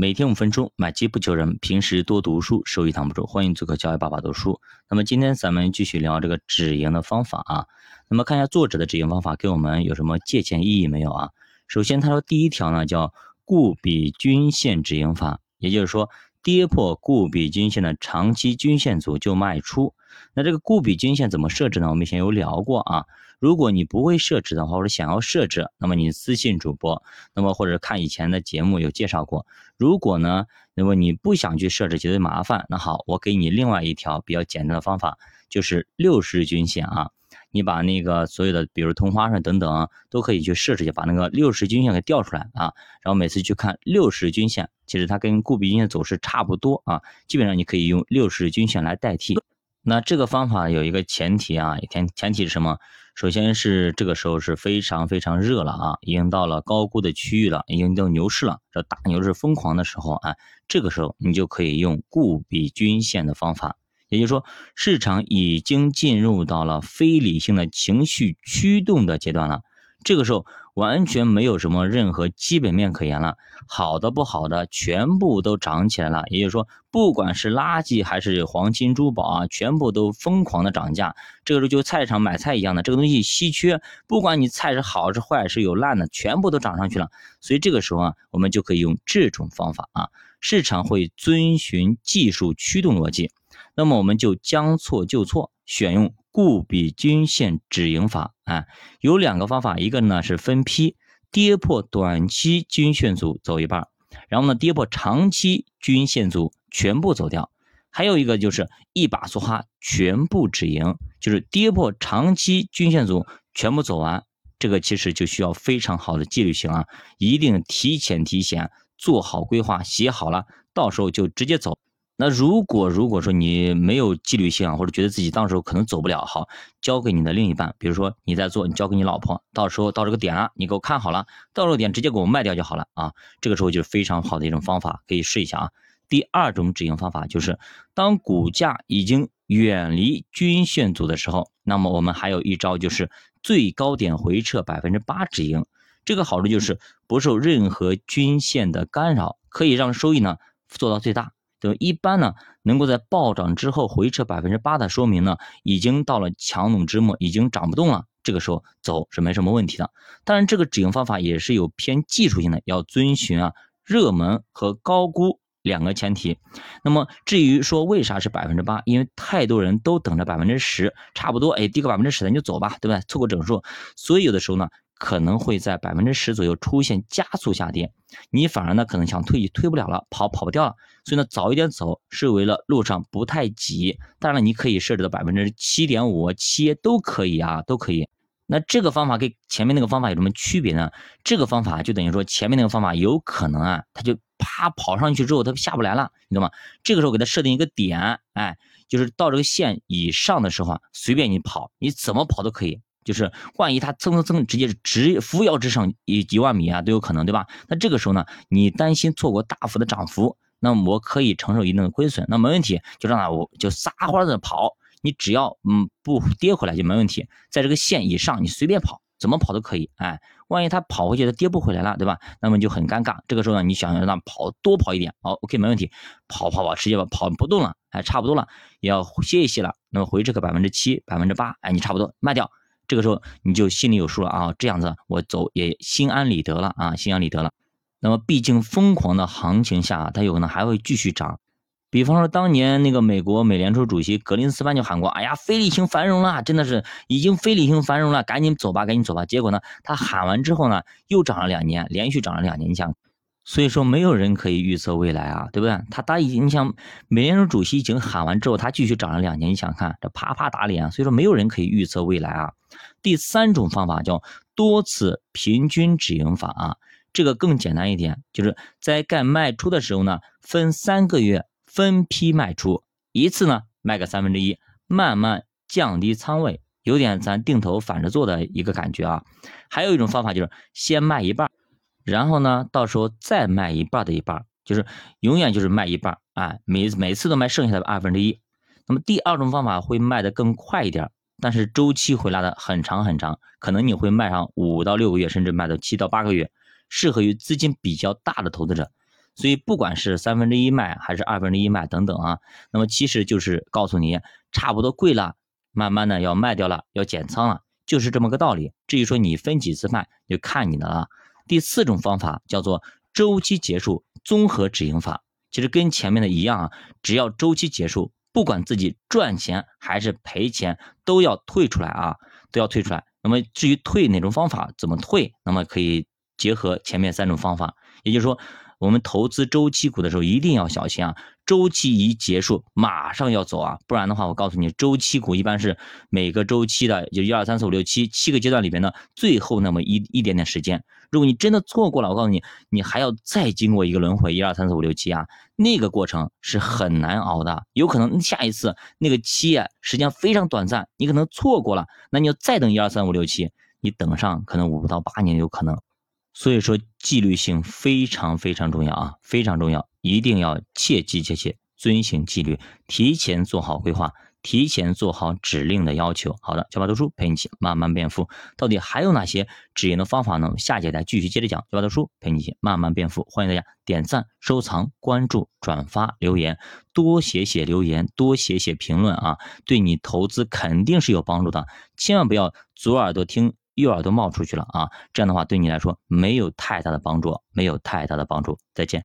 每天五分钟，买基不求人，平时多读书，收益挡不住。欢迎做客教育爸爸读书。那么今天咱们继续聊这个止盈的方法啊。那么看一下作者的止盈方法给我们有什么借鉴意义没有啊？首先他说第一条呢叫固比均线止盈法，也就是说跌破固比均线的长期均线组就卖出。那这个固比均线怎么设置呢？我们以前有聊过啊。如果你不会设置的话，或者想要设置，那么你私信主播，那么或者看以前的节目有介绍过。如果呢，那么你不想去设置，觉得麻烦，那好，我给你另外一条比较简单的方法，就是六十日均线啊。你把那个所有的，比如同花顺等等，都可以去设置一下，把那个六十均线给调出来啊。然后每次去看六十均线，其实它跟固比均线走势差不多啊。基本上你可以用六十均线来代替。那这个方法有一个前提啊，前前提是什么？首先是这个时候是非常非常热了啊，已经到了高估的区域了，已经到牛市了，这大牛市疯狂的时候啊，这个时候你就可以用固比均线的方法，也就是说市场已经进入到了非理性的情绪驱动的阶段了，这个时候。完全没有什么任何基本面可言了，好的不好的全部都涨起来了。也就是说，不管是垃圾还是黄金珠宝啊，全部都疯狂的涨价。这个时候就菜市场买菜一样的，这个东西稀缺，不管你菜是好是坏是有烂的，全部都涨上去了。所以这个时候啊，我们就可以用这种方法啊，市场会遵循技术驱动逻辑，那么我们就将错就错，选用。固比均线止盈法，啊，有两个方法，一个呢是分批跌破短期均线组走一半，然后呢跌破长期均线组全部走掉，还有一个就是一把梭哈全部止盈，就是跌破长期均线组全部走完，这个其实就需要非常好的纪律性啊，一定提前提前做好规划，写好了，到时候就直接走。那如果如果说你没有纪律性啊，或者觉得自己到时候可能走不了，好，交给你的另一半，比如说你在做，你交给你老婆，到时候到这个点了，你给我看好了，到这个点直接给我卖掉就好了啊。这个时候就是非常好的一种方法，可以试一下啊。第二种止盈方法就是，当股价已经远离均线组的时候，那么我们还有一招就是最高点回撤百分之八止盈。这个好处就是不受任何均线的干扰，可以让收益呢做到最大。对，一般呢，能够在暴涨之后回撤百分之八的，说明呢，已经到了强弩之末，已经涨不动了。这个时候走是没什么问题的。当然，这个止盈方法也是有偏技术性的，要遵循啊热门和高估两个前提。那么至于说为啥是百分之八，因为太多人都等着百分之十，差不多，哎，低个百分之十咱就走吧，对吧？凑个整数。所以有的时候呢。可能会在百分之十左右出现加速下跌，你反而呢可能想退退不了了，跑跑不掉了，所以呢早一点走是为了路上不太挤。当然了，你可以设置到百分之七点五七都可以啊，都可以。那这个方法跟前面那个方法有什么区别呢？这个方法就等于说前面那个方法有可能啊，它就啪跑上去之后它下不来了，你懂吗？这个时候给它设定一个点，哎，就是到这个线以上的时候啊，随便你跑，你怎么跑都可以。就是万一它蹭蹭蹭直接直扶摇直上一几万米啊都有可能，对吧？那这个时候呢，你担心错过大幅的涨幅，那么我可以承受一定的亏损，那没问题，就让它我就撒欢的跑，你只要嗯不跌回来就没问题，在这个线以上你随便跑，怎么跑都可以，哎，万一它跑回去它跌不回来了，对吧？那么就很尴尬，这个时候呢，你想要让它跑多跑一点，好，OK 没问题，跑跑跑，直接跑不动了，哎，差不多了，也要歇一歇了，那么回撤个百分之七、百分之八，哎，你差不多卖掉。这个时候你就心里有数了啊，这样子我走也心安理得了啊，心安理得了。那么毕竟疯狂的行情下，它有可能还会继续涨。比方说当年那个美国美联储主席格林斯潘就喊过，哎呀，非理性繁荣了，真的是已经非理性繁荣了，赶紧走吧，赶紧走吧。结果呢，他喊完之后呢，又涨了两年，连续涨了两年，你想。所以说，没有人可以预测未来啊，对不对？他答应，你想，美联储主席已经喊完之后，他继续涨了两年，你想看这啪啪打脸。所以说，没有人可以预测未来啊。第三种方法叫多次平均止盈法啊，这个更简单一点，就是在该卖出的时候呢，分三个月分批卖出，一次呢卖个三分之一，慢慢降低仓位，有点咱定投反着做的一个感觉啊。还有一种方法就是先卖一半。然后呢，到时候再卖一半的一半，就是永远就是卖一半，啊，每每次都卖剩下的二分之一。那么第二种方法会卖的更快一点，但是周期会拉的很长很长，可能你会卖上五到六个月，甚至卖到七到八个月，适合于资金比较大的投资者。所以不管是三分之一卖还是二分之一卖等等啊，那么其实就是告诉你差不多贵了，慢慢的要卖掉了，要减仓了，就是这么个道理。至于说你分几次卖，就看你的了。第四种方法叫做周期结束综合止盈法，其实跟前面的一样啊，只要周期结束，不管自己赚钱还是赔钱，都要退出来啊，都要退出来。那么至于退哪种方法，怎么退，那么可以结合前面三种方法，也就是说。我们投资周期股的时候一定要小心啊！周期一结束，马上要走啊，不然的话，我告诉你，周期股一般是每个周期的，就一二三四五六七七个阶段里边的最后那么一一点点时间。如果你真的错过了，我告诉你，你还要再经过一个轮回，一二三四五六七啊，那个过程是很难熬的，有可能下一次那个期啊时间非常短暂，你可能错过了，那你要再等一二三五六七，你等上可能五到八年有可能。所以说，纪律性非常非常重要啊，非常重要，一定要切记切切遵循纪律，提前做好规划，提前做好指令的要求。好的，小马读书陪你一起慢慢变富。到底还有哪些止盈的方法呢？下节再继续接着讲。小马读书陪你一起慢慢变富，欢迎大家点赞、收藏、关注、转发、留言，多写写留言，多写写评论啊，对你投资肯定是有帮助的。千万不要左耳朵听。右耳朵冒出去了啊！这样的话对你来说没有太大的帮助，没有太大的帮助。再见。